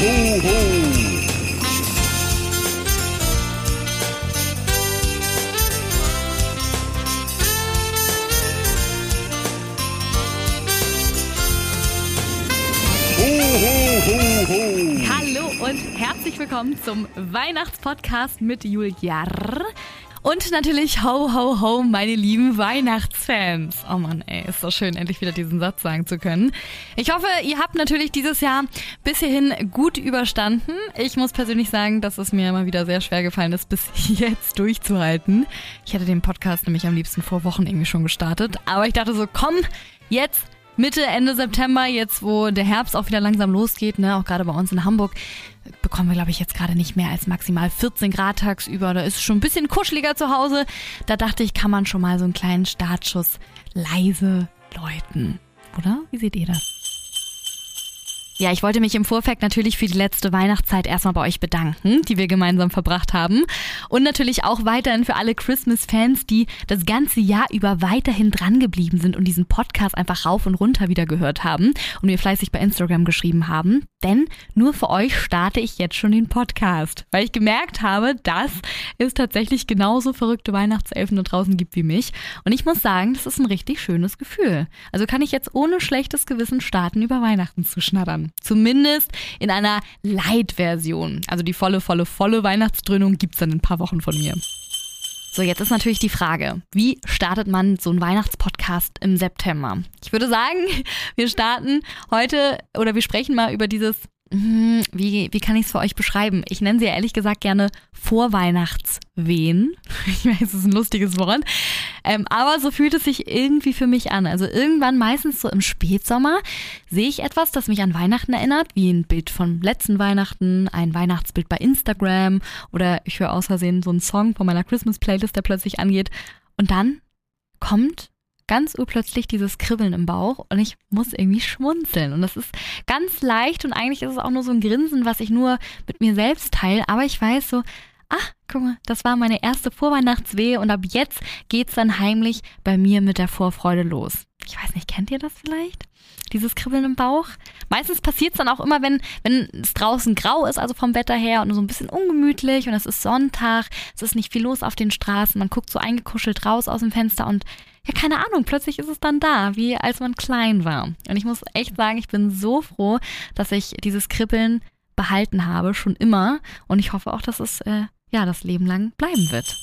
ho, ho. Hallo und herzlich willkommen zum Weihnachtspodcast mit Julia. Und natürlich ho, ho, ho, meine lieben Weihnachtsfans. Oh Mann, ey, ist doch schön, endlich wieder diesen Satz sagen zu können. Ich hoffe, ihr habt natürlich dieses Jahr bis hierhin gut überstanden. Ich muss persönlich sagen, dass es mir immer wieder sehr schwer gefallen ist, bis jetzt durchzuhalten. Ich hätte den Podcast nämlich am liebsten vor Wochen irgendwie schon gestartet. Aber ich dachte so, komm, jetzt Mitte, Ende September, jetzt wo der Herbst auch wieder langsam losgeht, ne, auch gerade bei uns in Hamburg, bekommen wir, glaube ich, jetzt gerade nicht mehr als maximal 14 Grad tagsüber. Da ist es schon ein bisschen kuscheliger zu Hause. Da dachte ich, kann man schon mal so einen kleinen Startschuss leise läuten. Oder? Wie seht ihr das? Ja, ich wollte mich im Vorfeld natürlich für die letzte Weihnachtszeit erstmal bei euch bedanken, die wir gemeinsam verbracht haben. Und natürlich auch weiterhin für alle Christmas-Fans, die das ganze Jahr über weiterhin drangeblieben sind und diesen Podcast einfach rauf und runter wieder gehört haben und mir fleißig bei Instagram geschrieben haben. Denn nur für euch starte ich jetzt schon den Podcast, weil ich gemerkt habe, dass es tatsächlich genauso verrückte Weihnachtselfen da draußen gibt wie mich. Und ich muss sagen, das ist ein richtig schönes Gefühl. Also kann ich jetzt ohne schlechtes Gewissen starten, über Weihnachten zu schnattern. Zumindest in einer Light-Version. Also die volle, volle, volle Weihnachtsdröhnung gibt es dann in ein paar Wochen von mir. So, jetzt ist natürlich die Frage, wie startet man so einen Weihnachtspodcast im September? Ich würde sagen, wir starten heute oder wir sprechen mal über dieses wie, wie kann ich es für euch beschreiben? Ich nenne sie ja ehrlich gesagt gerne Vorweihnachtswehen. Ich weiß, es ist ein lustiges Wort. Ähm, aber so fühlt es sich irgendwie für mich an. Also irgendwann, meistens so im Spätsommer, sehe ich etwas, das mich an Weihnachten erinnert, wie ein Bild von letzten Weihnachten, ein Weihnachtsbild bei Instagram oder ich höre aus Versehen so einen Song von meiner Christmas-Playlist, der plötzlich angeht. Und dann kommt ganz urplötzlich dieses Kribbeln im Bauch und ich muss irgendwie schmunzeln. Und das ist ganz leicht und eigentlich ist es auch nur so ein Grinsen, was ich nur mit mir selbst teile. Aber ich weiß so, ach, guck mal, das war meine erste Vorweihnachtswehe und ab jetzt geht's dann heimlich bei mir mit der Vorfreude los. Ich weiß nicht, kennt ihr das vielleicht? Dieses Kribbeln im Bauch. Meistens passiert es dann auch immer, wenn, wenn es draußen grau ist, also vom Wetter her und so ein bisschen ungemütlich und es ist Sonntag, es ist nicht viel los auf den Straßen, man guckt so eingekuschelt raus aus dem Fenster und ja, keine Ahnung, plötzlich ist es dann da, wie als man klein war. Und ich muss echt sagen, ich bin so froh, dass ich dieses Kribbeln behalten habe, schon immer. Und ich hoffe auch, dass es äh, ja das Leben lang bleiben wird.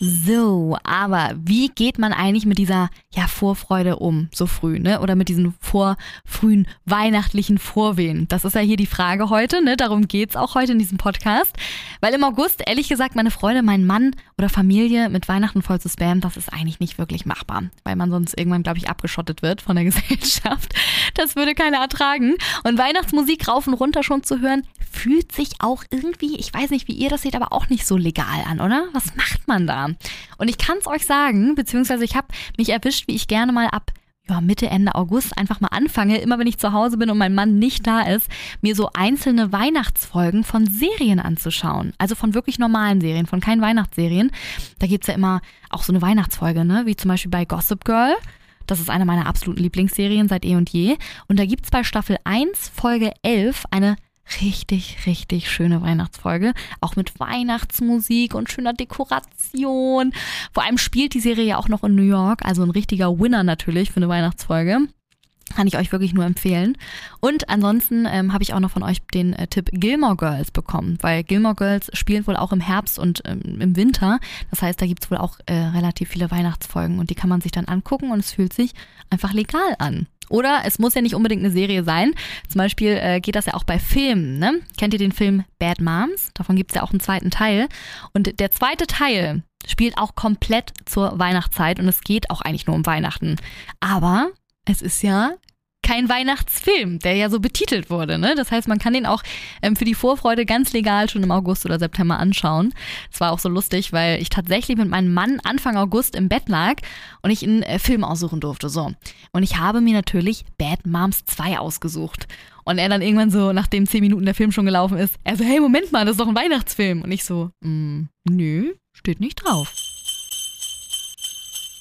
So, aber wie geht man eigentlich mit dieser ja, Vorfreude um, so früh, ne? Oder mit diesen vorfrühen weihnachtlichen Vorwehen? Das ist ja hier die Frage heute, ne? Darum geht's auch heute in diesem Podcast. Weil im August, ehrlich gesagt, meine Freude, mein Mann oder Familie mit Weihnachten voll zu spammen, das ist eigentlich nicht wirklich machbar. Weil man sonst irgendwann, glaube ich, abgeschottet wird von der Gesellschaft. Das würde keiner ertragen. Und Weihnachtsmusik rauf und runter schon zu hören, fühlt sich auch irgendwie, ich weiß nicht, wie ihr das seht, aber auch nicht so legal an, oder? Was macht man da? Und ich kann es euch sagen, beziehungsweise ich habe mich erwischt, wie ich gerne mal ab ja, Mitte, Ende August einfach mal anfange, immer wenn ich zu Hause bin und mein Mann nicht da ist, mir so einzelne Weihnachtsfolgen von Serien anzuschauen. Also von wirklich normalen Serien, von keinen Weihnachtsserien. Da gibt's ja immer auch so eine Weihnachtsfolge, ne? Wie zum Beispiel bei Gossip Girl. Das ist eine meiner absoluten Lieblingsserien seit eh und je. Und da gibt's bei Staffel 1, Folge 11 eine richtig, richtig schöne Weihnachtsfolge. Auch mit Weihnachtsmusik und schöner Dekoration. Vor allem spielt die Serie ja auch noch in New York, also ein richtiger Winner natürlich für eine Weihnachtsfolge. Kann ich euch wirklich nur empfehlen. Und ansonsten ähm, habe ich auch noch von euch den äh, Tipp Gilmore Girls bekommen, weil Gilmore Girls spielen wohl auch im Herbst und ähm, im Winter. Das heißt, da gibt es wohl auch äh, relativ viele Weihnachtsfolgen und die kann man sich dann angucken und es fühlt sich einfach legal an. Oder es muss ja nicht unbedingt eine Serie sein. Zum Beispiel äh, geht das ja auch bei Filmen. Ne? Kennt ihr den Film Bad Moms? Davon gibt es ja auch einen zweiten Teil. Und der zweite Teil spielt auch komplett zur Weihnachtszeit und es geht auch eigentlich nur um Weihnachten. Aber es ist ja kein Weihnachtsfilm, der ja so betitelt wurde. Ne? Das heißt, man kann den auch ähm, für die Vorfreude ganz legal schon im August oder September anschauen. Das war auch so lustig, weil ich tatsächlich mit meinem Mann Anfang August im Bett lag und ich einen äh, Film aussuchen durfte. So. Und ich habe mir natürlich Bad Moms 2 ausgesucht. Und er dann irgendwann so, nachdem zehn Minuten der Film schon gelaufen ist, er so, hey, Moment mal, das ist doch ein Weihnachtsfilm. Und ich so, mm, nö, steht nicht drauf.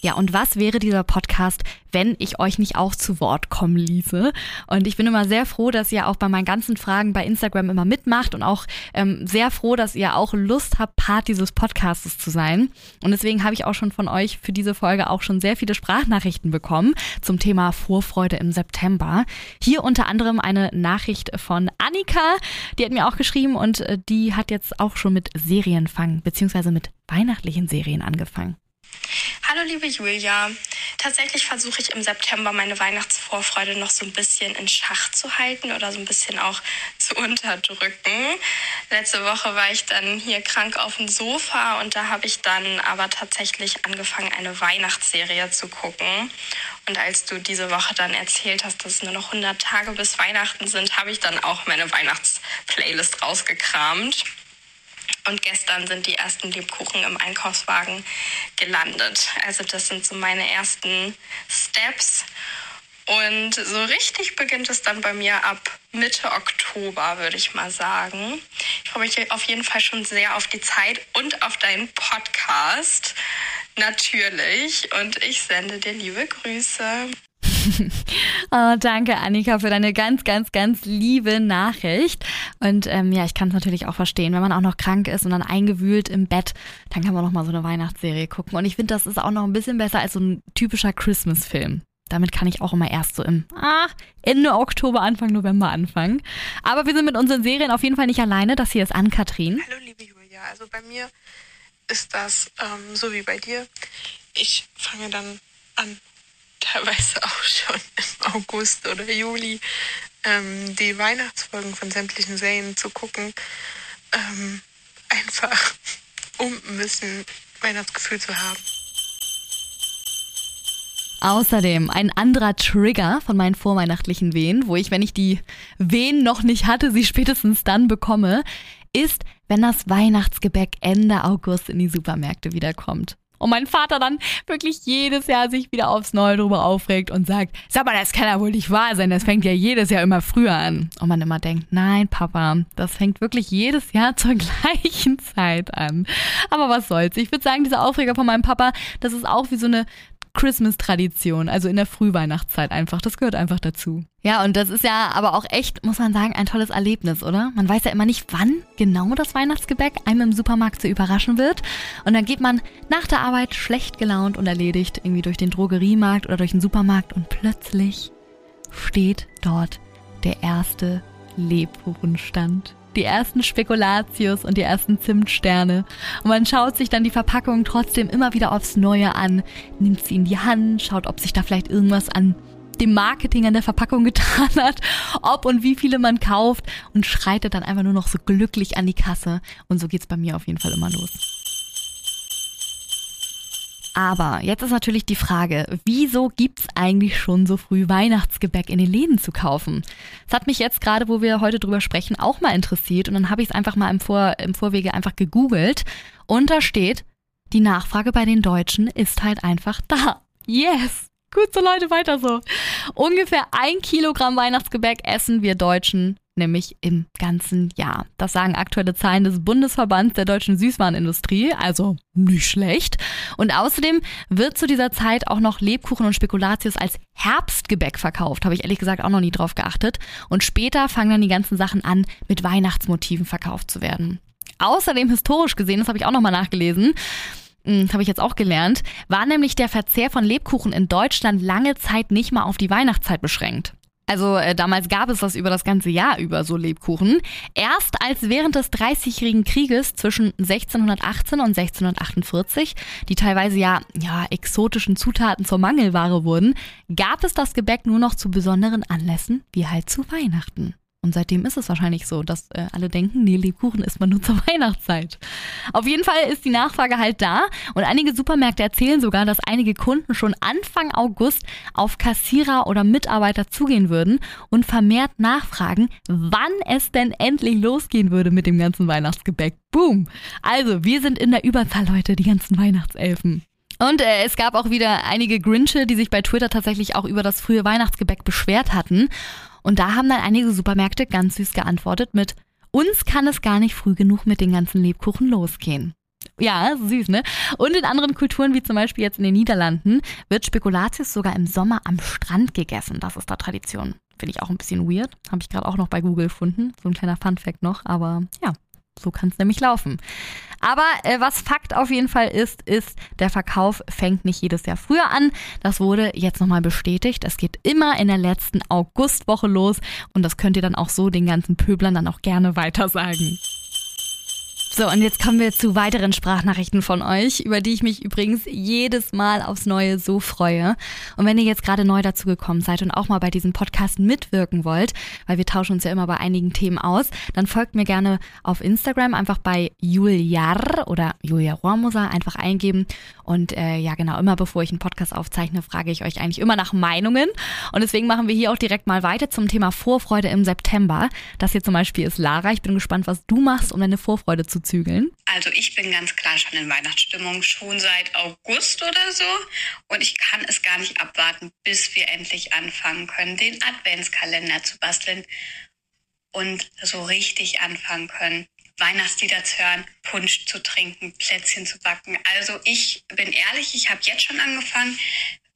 Ja, und was wäre dieser Podcast, wenn ich euch nicht auch zu Wort kommen ließe? Und ich bin immer sehr froh, dass ihr auch bei meinen ganzen Fragen bei Instagram immer mitmacht und auch ähm, sehr froh, dass ihr auch Lust habt, Part dieses Podcasts zu sein. Und deswegen habe ich auch schon von euch für diese Folge auch schon sehr viele Sprachnachrichten bekommen zum Thema Vorfreude im September. Hier unter anderem eine Nachricht von Annika, die hat mir auch geschrieben und äh, die hat jetzt auch schon mit Serienfang beziehungsweise mit weihnachtlichen Serien angefangen. Liebe Julia, tatsächlich versuche ich im September meine Weihnachtsvorfreude noch so ein bisschen in Schach zu halten oder so ein bisschen auch zu unterdrücken. Letzte Woche war ich dann hier krank auf dem Sofa und da habe ich dann aber tatsächlich angefangen, eine Weihnachtsserie zu gucken. Und als du diese Woche dann erzählt hast, dass es nur noch 100 Tage bis Weihnachten sind, habe ich dann auch meine Weihnachtsplaylist rausgekramt. Und gestern sind die ersten Lebkuchen im Einkaufswagen gelandet. Also das sind so meine ersten Steps. Und so richtig beginnt es dann bei mir ab Mitte Oktober, würde ich mal sagen. Ich freue mich auf jeden Fall schon sehr auf die Zeit und auf deinen Podcast. Natürlich. Und ich sende dir liebe Grüße. oh, danke, Annika, für deine ganz, ganz, ganz liebe Nachricht. Und ähm, ja, ich kann es natürlich auch verstehen, wenn man auch noch krank ist und dann eingewühlt im Bett, dann kann man noch mal so eine Weihnachtsserie gucken. Und ich finde, das ist auch noch ein bisschen besser als so ein typischer Christmas-Film. Damit kann ich auch immer erst so im ah, Ende Oktober, Anfang November anfangen. Aber wir sind mit unseren Serien auf jeden Fall nicht alleine. Das hier ist Ann-Kathrin. Hallo, liebe Julia. Also bei mir ist das ähm, so wie bei dir. Ich fange dann an, teilweise auch schon im August oder Juli ähm, die Weihnachtsfolgen von sämtlichen Serien zu gucken. Ähm, einfach, um ein bisschen Weihnachtsgefühl zu haben. Außerdem ein anderer Trigger von meinen vorweihnachtlichen Wehen, wo ich, wenn ich die Wehen noch nicht hatte, sie spätestens dann bekomme, ist, wenn das Weihnachtsgebäck Ende August in die Supermärkte wiederkommt. Und mein Vater dann wirklich jedes Jahr sich wieder aufs Neue drüber aufregt und sagt, sag mal, das kann ja wohl nicht wahr sein, das fängt ja jedes Jahr immer früher an. Und man immer denkt, nein, Papa, das fängt wirklich jedes Jahr zur gleichen Zeit an. Aber was soll's. Ich würde sagen, dieser Aufreger von meinem Papa, das ist auch wie so eine Christmas-Tradition, also in der Frühweihnachtszeit einfach. Das gehört einfach dazu. Ja, und das ist ja aber auch echt, muss man sagen, ein tolles Erlebnis, oder? Man weiß ja immer nicht, wann genau das Weihnachtsgebäck einem im Supermarkt so überraschen wird. Und dann geht man nach der Arbeit schlecht gelaunt und erledigt irgendwie durch den Drogeriemarkt oder durch den Supermarkt und plötzlich steht dort der erste Lebkuchenstand die ersten Spekulatius und die ersten Zimtsterne. Und man schaut sich dann die Verpackung trotzdem immer wieder aufs Neue an, nimmt sie in die Hand, schaut, ob sich da vielleicht irgendwas an dem Marketing an der Verpackung getan hat, ob und wie viele man kauft und schreitet dann einfach nur noch so glücklich an die Kasse. Und so geht's bei mir auf jeden Fall immer los. Aber jetzt ist natürlich die Frage, wieso gibt's eigentlich schon so früh Weihnachtsgebäck in den Läden zu kaufen? Das hat mich jetzt gerade, wo wir heute drüber sprechen, auch mal interessiert und dann habe ich es einfach mal im, Vor im Vorwege einfach gegoogelt und da steht, die Nachfrage bei den Deutschen ist halt einfach da. Yes! Gut so Leute, weiter so. Ungefähr ein Kilogramm Weihnachtsgebäck essen wir Deutschen nämlich im ganzen Jahr. Das sagen aktuelle Zahlen des Bundesverbands der deutschen Süßwarenindustrie, also nicht schlecht. Und außerdem wird zu dieser Zeit auch noch Lebkuchen und Spekulatius als Herbstgebäck verkauft, habe ich ehrlich gesagt auch noch nie drauf geachtet. Und später fangen dann die ganzen Sachen an, mit Weihnachtsmotiven verkauft zu werden. Außerdem historisch gesehen, das habe ich auch nochmal nachgelesen, hm, habe ich jetzt auch gelernt, war nämlich der Verzehr von Lebkuchen in Deutschland lange Zeit nicht mal auf die Weihnachtszeit beschränkt. Also äh, damals gab es das über das ganze Jahr über so Lebkuchen. Erst als während des Dreißigjährigen Krieges zwischen 1618 und 1648, die teilweise ja, ja exotischen Zutaten zur Mangelware wurden, gab es das Gebäck nur noch zu besonderen Anlässen, wie halt zu Weihnachten. Und seitdem ist es wahrscheinlich so, dass äh, alle denken, nee, Lebkuchen isst man nur zur Weihnachtszeit. Auf jeden Fall ist die Nachfrage halt da und einige Supermärkte erzählen sogar, dass einige Kunden schon Anfang August auf Kassierer oder Mitarbeiter zugehen würden und vermehrt nachfragen, wann es denn endlich losgehen würde mit dem ganzen Weihnachtsgebäck. Boom! Also, wir sind in der Überzahl, Leute, die ganzen Weihnachtselfen. Und äh, es gab auch wieder einige Grinche, die sich bei Twitter tatsächlich auch über das frühe Weihnachtsgebäck beschwert hatten. Und da haben dann einige Supermärkte ganz süß geantwortet mit, uns kann es gar nicht früh genug mit den ganzen Lebkuchen losgehen. Ja, süß, ne? Und in anderen Kulturen, wie zum Beispiel jetzt in den Niederlanden, wird Spekulatius sogar im Sommer am Strand gegessen. Das ist da Tradition. Finde ich auch ein bisschen weird. Habe ich gerade auch noch bei Google gefunden. So ein kleiner Fun-Fact noch. Aber ja, so kann es nämlich laufen. Aber äh, was Fakt auf jeden Fall ist, ist, der Verkauf fängt nicht jedes Jahr früher an. Das wurde jetzt nochmal bestätigt. Es geht immer in der letzten Augustwoche los und das könnt ihr dann auch so den ganzen Pöblern dann auch gerne weiter sagen. So, und jetzt kommen wir zu weiteren Sprachnachrichten von euch, über die ich mich übrigens jedes Mal aufs Neue so freue. Und wenn ihr jetzt gerade neu dazugekommen seid und auch mal bei diesem Podcast mitwirken wollt, weil wir tauschen uns ja immer bei einigen Themen aus, dann folgt mir gerne auf Instagram einfach bei Juliar oder Julia Rohrmoser einfach eingeben. Und äh, ja, genau, immer bevor ich einen Podcast aufzeichne, frage ich euch eigentlich immer nach Meinungen. Und deswegen machen wir hier auch direkt mal weiter zum Thema Vorfreude im September. Das hier zum Beispiel ist Lara. Ich bin gespannt, was du machst, um deine Vorfreude zu zügeln? Also ich bin ganz klar schon in Weihnachtsstimmung, schon seit August oder so. Und ich kann es gar nicht abwarten, bis wir endlich anfangen können, den Adventskalender zu basteln und so richtig anfangen können. Weihnachtslieder zu hören, Punsch zu trinken, Plätzchen zu backen. Also ich bin ehrlich, ich habe jetzt schon angefangen,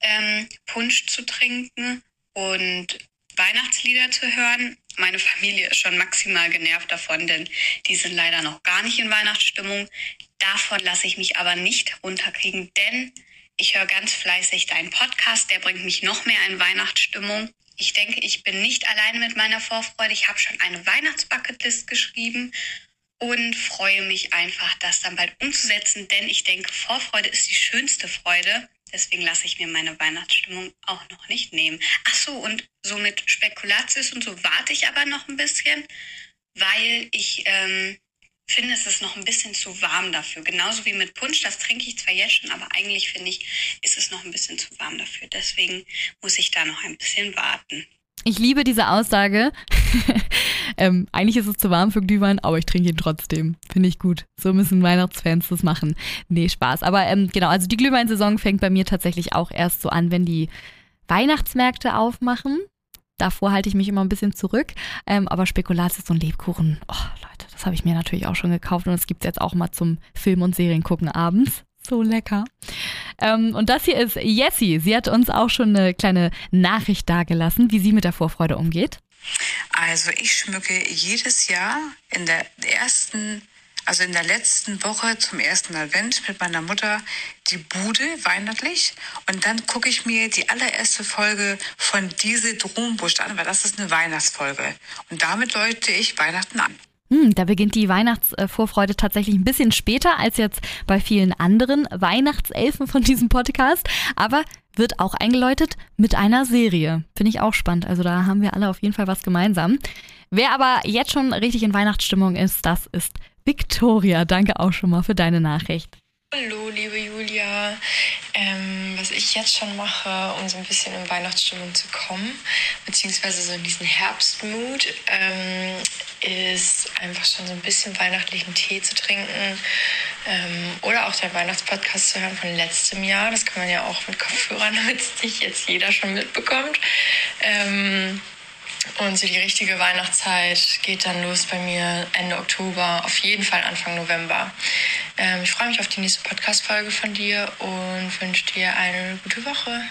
ähm, Punsch zu trinken und Weihnachtslieder zu hören. Meine Familie ist schon maximal genervt davon, denn die sind leider noch gar nicht in Weihnachtsstimmung. Davon lasse ich mich aber nicht runterkriegen, denn ich höre ganz fleißig deinen Podcast, der bringt mich noch mehr in Weihnachtsstimmung. Ich denke, ich bin nicht alleine mit meiner Vorfreude. Ich habe schon eine Weihnachtsbucketlist geschrieben und freue mich einfach, das dann bald umzusetzen, denn ich denke, Vorfreude ist die schönste Freude. Deswegen lasse ich mir meine Weihnachtsstimmung auch noch nicht nehmen. Ach so, und so mit Spekulatius und so warte ich aber noch ein bisschen, weil ich ähm, finde, es ist noch ein bisschen zu warm dafür. Genauso wie mit Punsch, das trinke ich zwar jetzt schon, aber eigentlich finde ich, ist es noch ein bisschen zu warm dafür. Deswegen muss ich da noch ein bisschen warten. Ich liebe diese Aussage. ähm, eigentlich ist es zu warm für Glühwein, aber ich trinke ihn trotzdem. Finde ich gut. So müssen Weihnachtsfans das machen. Nee, Spaß. Aber ähm, genau, also die Glühweinsaison fängt bei mir tatsächlich auch erst so an, wenn die Weihnachtsmärkte aufmachen. Davor halte ich mich immer ein bisschen zurück. Ähm, aber Spekulatius und Lebkuchen, oh Leute, das habe ich mir natürlich auch schon gekauft und das gibt es jetzt auch mal zum Film- und Seriengucken abends. So lecker. Ähm, und das hier ist Jessie. Sie hat uns auch schon eine kleine Nachricht dargelassen, wie sie mit der Vorfreude umgeht. Also ich schmücke jedes Jahr in der ersten, also in der letzten Woche zum ersten Advent mit meiner Mutter die Bude weihnachtlich und dann gucke ich mir die allererste Folge von Diese Drohnenbusch an, weil das ist eine Weihnachtsfolge. Und damit läute ich Weihnachten an. Hm, da beginnt die Weihnachtsvorfreude tatsächlich ein bisschen später als jetzt bei vielen anderen Weihnachtselfen von diesem Podcast, aber wird auch eingeläutet mit einer Serie. Finde ich auch spannend. Also da haben wir alle auf jeden Fall was gemeinsam. Wer aber jetzt schon richtig in Weihnachtsstimmung ist, das ist Victoria. Danke auch schon mal für deine Nachricht. Hallo, liebe Julia. Ähm, was ich jetzt schon mache, um so ein bisschen in Weihnachtsstimmung zu kommen, beziehungsweise so in diesen Herbstmut, ähm, ist einfach schon so ein bisschen weihnachtlichen Tee zu trinken ähm, oder auch den Weihnachtspodcast zu hören von letztem Jahr. Das kann man ja auch mit Kopfhörern, damit es jetzt jeder schon mitbekommt. Ähm, und so die richtige Weihnachtszeit geht dann los bei mir Ende Oktober, auf jeden Fall Anfang November. Ähm, ich freue mich auf die nächste Podcast-Folge von dir und wünsche dir eine gute Woche.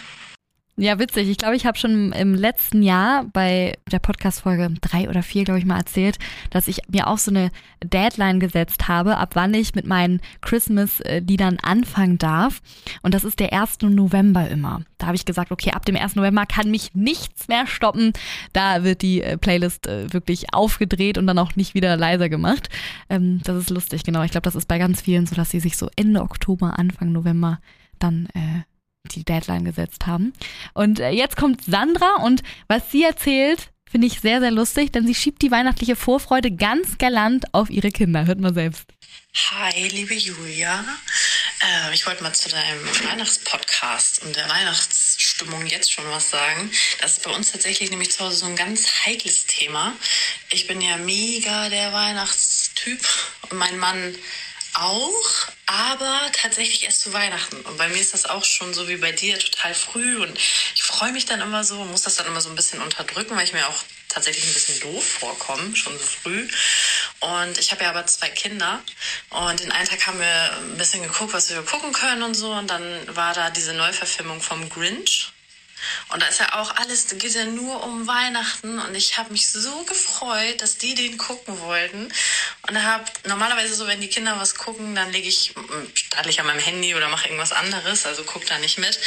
Ja, witzig. Ich glaube, ich habe schon im letzten Jahr bei der Podcast-Folge drei oder vier, glaube ich, mal erzählt, dass ich mir auch so eine Deadline gesetzt habe, ab wann ich mit meinen Christmas-Liedern anfangen darf. Und das ist der 1. November immer. Da habe ich gesagt, okay, ab dem 1. November kann mich nichts mehr stoppen. Da wird die äh, Playlist äh, wirklich aufgedreht und dann auch nicht wieder leiser gemacht. Ähm, das ist lustig, genau. Ich glaube, das ist bei ganz vielen so, dass sie sich so Ende Oktober, Anfang November dann äh, die Deadline gesetzt haben. Und äh, jetzt kommt Sandra und was sie erzählt, finde ich sehr, sehr lustig, denn sie schiebt die weihnachtliche Vorfreude ganz galant auf ihre Kinder. Hört mal selbst. Hi, liebe Julia. Äh, ich wollte mal zu deinem Weihnachtspodcast und der Weihnachtsstimmung jetzt schon was sagen. Das ist bei uns tatsächlich nämlich zu Hause so ein ganz heikles Thema. Ich bin ja mega der Weihnachtstyp und mein Mann auch, aber tatsächlich erst zu Weihnachten. Und bei mir ist das auch schon so wie bei dir total früh und ich freue mich dann immer so, muss das dann immer so ein bisschen unterdrücken, weil ich mir auch tatsächlich ein bisschen doof vorkommen, schon so früh. Und ich habe ja aber zwei Kinder. Und den einen Tag haben wir ein bisschen geguckt, was wir gucken können und so. Und dann war da diese Neuverfilmung vom Grinch. Und da ist ja auch alles, geht ja nur um Weihnachten. Und ich habe mich so gefreut, dass die den gucken wollten. Und habe normalerweise so, wenn die Kinder was gucken, dann lege ich, starte ich an meinem Handy oder mache irgendwas anderes, also guck da nicht mit.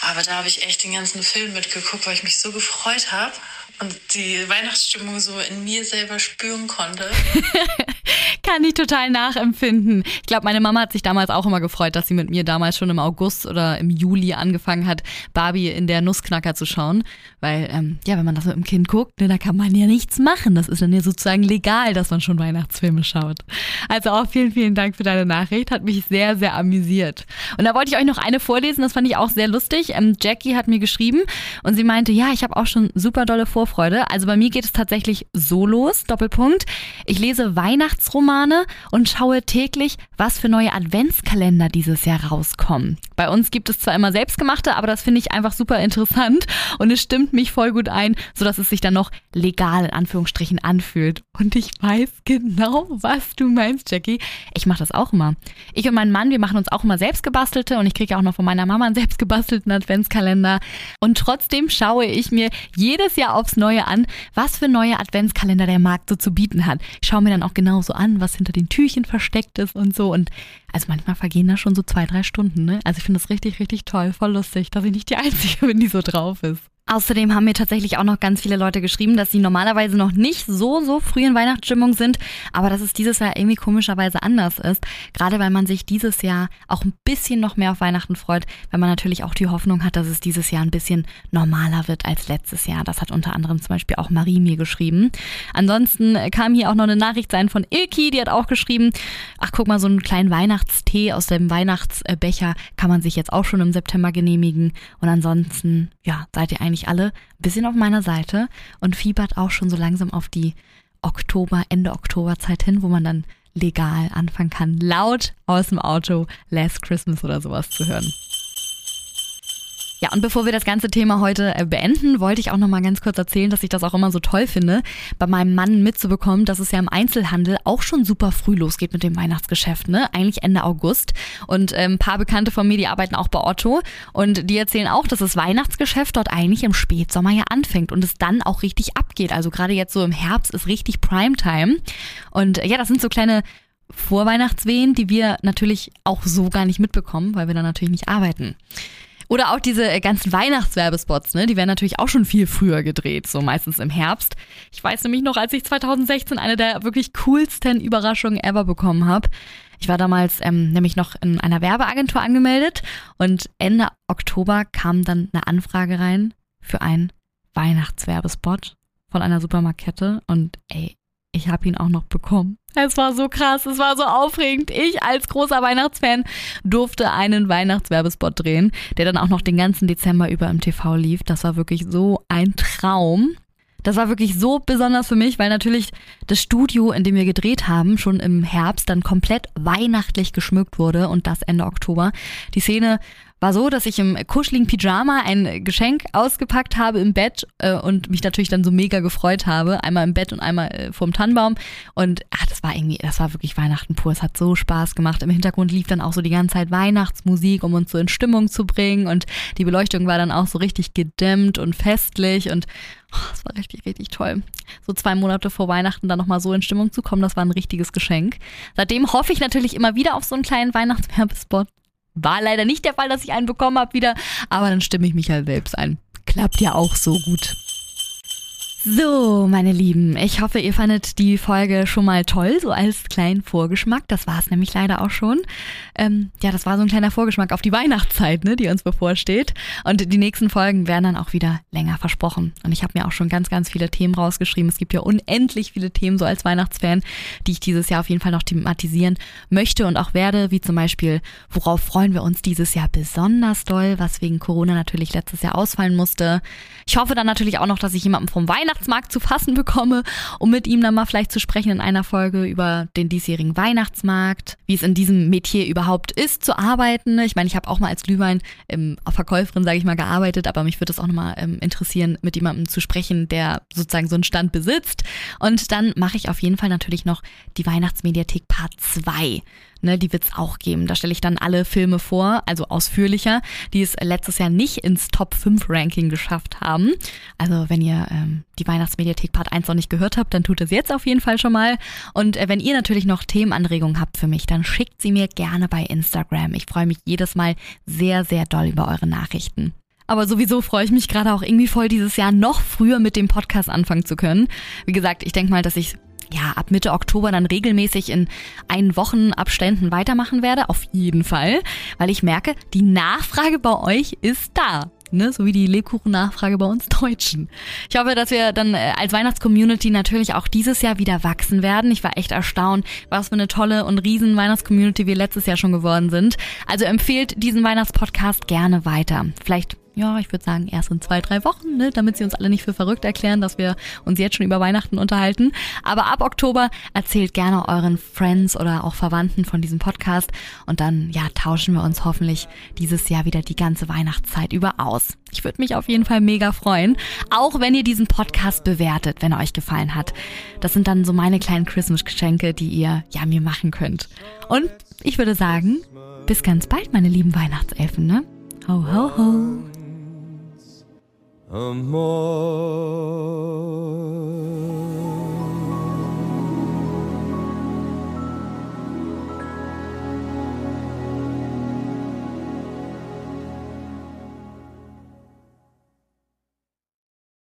Aber da habe ich echt den ganzen Film mitgeguckt, weil ich mich so gefreut habe und die Weihnachtsstimmung so in mir selber spüren konnte. Kann ich total nachempfinden. Ich glaube, meine Mama hat sich damals auch immer gefreut, dass sie mit mir damals schon im August oder im Juli angefangen hat, Barbie in der Nussknacker zu schauen. Weil, ähm, ja, wenn man das mit dem Kind guckt, ne, da kann man ja nichts machen. Das ist dann ja sozusagen legal, dass man schon Weihnachtsfilme schaut. Also auch vielen, vielen Dank für deine Nachricht. Hat mich sehr, sehr amüsiert. Und da wollte ich euch noch eine vorlesen, das fand ich auch sehr lustig. Ähm, Jackie hat mir geschrieben und sie meinte, ja, ich habe auch schon super dolle Vorfreude. Also bei mir geht es tatsächlich so los, Doppelpunkt. Ich lese Weihnachtsromane und schaue täglich, was für neue Adventskalender dieses Jahr rauskommen. Bei uns gibt es zwar immer selbstgemachte, aber das finde ich einfach super interessant und es stimmt mich voll gut ein, sodass es sich dann noch legal in Anführungsstrichen anfühlt. Und ich weiß genau, was du meinst, Jackie. Ich mache das auch immer. Ich und mein Mann, wir machen uns auch immer selbst gebastelte und ich kriege auch noch von meiner Mama einen selbst gebastelten Adventskalender. Und trotzdem schaue ich mir jedes Jahr aufs Neue an, was für neue Adventskalender der Markt so zu bieten hat. Ich schaue mir dann auch genauso an, was hinter den Türchen versteckt ist und so. Und also manchmal vergehen da schon so zwei, drei Stunden. Ne? Also ich finde das richtig, richtig toll, voll lustig, dass ich nicht die Einzige bin, die so drauf ist. Außerdem haben mir tatsächlich auch noch ganz viele Leute geschrieben, dass sie normalerweise noch nicht so, so früh in Weihnachtsstimmung sind, aber dass es dieses Jahr irgendwie komischerweise anders ist. Gerade weil man sich dieses Jahr auch ein bisschen noch mehr auf Weihnachten freut, weil man natürlich auch die Hoffnung hat, dass es dieses Jahr ein bisschen normaler wird als letztes Jahr. Das hat unter anderem zum Beispiel auch Marie mir geschrieben. Ansonsten kam hier auch noch eine Nachricht sein von Ilki, die hat auch geschrieben, ach guck mal, so einen kleinen Weihnachtstee aus dem Weihnachtsbecher kann man sich jetzt auch schon im September genehmigen. Und ansonsten, ja, seid ihr eigentlich eigentlich alle ein bisschen auf meiner Seite und fiebert auch schon so langsam auf die Oktober, Ende Oktoberzeit hin, wo man dann legal anfangen kann, laut aus dem Auto Last Christmas oder sowas zu hören. Ja, und bevor wir das ganze Thema heute äh, beenden, wollte ich auch noch mal ganz kurz erzählen, dass ich das auch immer so toll finde, bei meinem Mann mitzubekommen, dass es ja im Einzelhandel auch schon super früh losgeht mit dem Weihnachtsgeschäft, ne? Eigentlich Ende August. Und äh, ein paar Bekannte von mir, die arbeiten auch bei Otto und die erzählen auch, dass das Weihnachtsgeschäft dort eigentlich im Spätsommer ja anfängt und es dann auch richtig abgeht. Also gerade jetzt so im Herbst ist richtig Primetime. Und äh, ja, das sind so kleine Vorweihnachtswehen, die wir natürlich auch so gar nicht mitbekommen, weil wir dann natürlich nicht arbeiten. Oder auch diese äh, ganzen Weihnachtswerbespots, ne? Die werden natürlich auch schon viel früher gedreht, so meistens im Herbst. Ich weiß nämlich noch, als ich 2016 eine der wirklich coolsten Überraschungen ever bekommen habe. Ich war damals ähm, nämlich noch in einer Werbeagentur angemeldet und Ende Oktober kam dann eine Anfrage rein für einen Weihnachtswerbespot von einer Supermarktkette und ey, ich habe ihn auch noch bekommen. Es war so krass, es war so aufregend. Ich als großer Weihnachtsfan durfte einen Weihnachtswerbespot drehen, der dann auch noch den ganzen Dezember über im TV lief. Das war wirklich so ein Traum. Das war wirklich so besonders für mich, weil natürlich das Studio, in dem wir gedreht haben, schon im Herbst dann komplett weihnachtlich geschmückt wurde und das Ende Oktober. Die Szene war so, dass ich im kuscheligen Pyjama ein Geschenk ausgepackt habe im Bett äh, und mich natürlich dann so mega gefreut habe. Einmal im Bett und einmal äh, vorm Tannenbaum. Und ach, das war irgendwie, das war wirklich Weihnachten pur. Es hat so Spaß gemacht. Im Hintergrund lief dann auch so die ganze Zeit Weihnachtsmusik, um uns so in Stimmung zu bringen. Und die Beleuchtung war dann auch so richtig gedämmt und festlich. Und oh, das war richtig, richtig toll. So zwei Monate vor Weihnachten dann nochmal so in Stimmung zu kommen, das war ein richtiges Geschenk. Seitdem hoffe ich natürlich immer wieder auf so einen kleinen Weihnachtswerbespot. War leider nicht der Fall, dass ich einen bekommen habe wieder, aber dann stimme ich mich halt selbst ein. Klappt ja auch so gut. So, meine Lieben, ich hoffe, ihr fandet die Folge schon mal toll, so als kleinen Vorgeschmack. Das war es nämlich leider auch schon. Ähm, ja, das war so ein kleiner Vorgeschmack auf die Weihnachtszeit, ne, die uns bevorsteht. Und die nächsten Folgen werden dann auch wieder länger versprochen. Und ich habe mir auch schon ganz, ganz viele Themen rausgeschrieben. Es gibt ja unendlich viele Themen so als Weihnachtsfan, die ich dieses Jahr auf jeden Fall noch thematisieren möchte und auch werde, wie zum Beispiel, worauf freuen wir uns dieses Jahr besonders doll, was wegen Corona natürlich letztes Jahr ausfallen musste. Ich hoffe dann natürlich auch noch, dass ich jemanden vom Weihnachten Weihnachtsmarkt zu fassen bekomme, um mit ihm dann mal vielleicht zu sprechen in einer Folge über den diesjährigen Weihnachtsmarkt, wie es in diesem Metier überhaupt ist zu arbeiten. Ich meine, ich habe auch mal als Glühwein ähm, Verkäuferin, sage ich mal, gearbeitet, aber mich würde es auch nochmal ähm, interessieren, mit jemandem zu sprechen, der sozusagen so einen Stand besitzt. Und dann mache ich auf jeden Fall natürlich noch die Weihnachtsmediathek Part 2 ne, die wird's auch geben. Da stelle ich dann alle Filme vor, also ausführlicher, die es letztes Jahr nicht ins Top 5 Ranking geschafft haben. Also wenn ihr ähm, die Weihnachtsmediathek Part 1 noch nicht gehört habt, dann tut es jetzt auf jeden Fall schon mal. Und äh, wenn ihr natürlich noch Themenanregungen habt für mich, dann schickt sie mir gerne bei Instagram. Ich freue mich jedes Mal sehr, sehr doll über eure Nachrichten. Aber sowieso freue ich mich gerade auch irgendwie voll, dieses Jahr noch früher mit dem Podcast anfangen zu können. Wie gesagt, ich denke mal, dass ich ja, ab Mitte Oktober dann regelmäßig in ein Wochen Abständen weitermachen werde, auf jeden Fall, weil ich merke, die Nachfrage bei euch ist da. Ne, so wie die Lebkuchen-Nachfrage bei uns Deutschen. Ich hoffe, dass wir dann äh, als Weihnachtscommunity natürlich auch dieses Jahr wieder wachsen werden. Ich war echt erstaunt, was für eine tolle und riesen Weihnachtscommunity wir letztes Jahr schon geworden sind. Also empfehlt diesen Weihnachtspodcast gerne weiter. Vielleicht ja, ich würde sagen, erst in zwei, drei Wochen, ne, damit sie uns alle nicht für verrückt erklären, dass wir uns jetzt schon über Weihnachten unterhalten. Aber ab Oktober erzählt gerne euren Friends oder auch Verwandten von diesem Podcast und dann, ja, tauschen wir uns hoffentlich dieses Jahr wieder die ganze Weihnachtszeit über aus. Ich würde mich auf jeden Fall mega freuen, auch wenn ihr diesen Podcast bewertet, wenn er euch gefallen hat. Das sind dann so meine kleinen Christmas-Geschenke, die ihr, ja, mir machen könnt. Und ich würde sagen, bis ganz bald, meine lieben Weihnachtselfen, ne? Ho, ho, ho. More.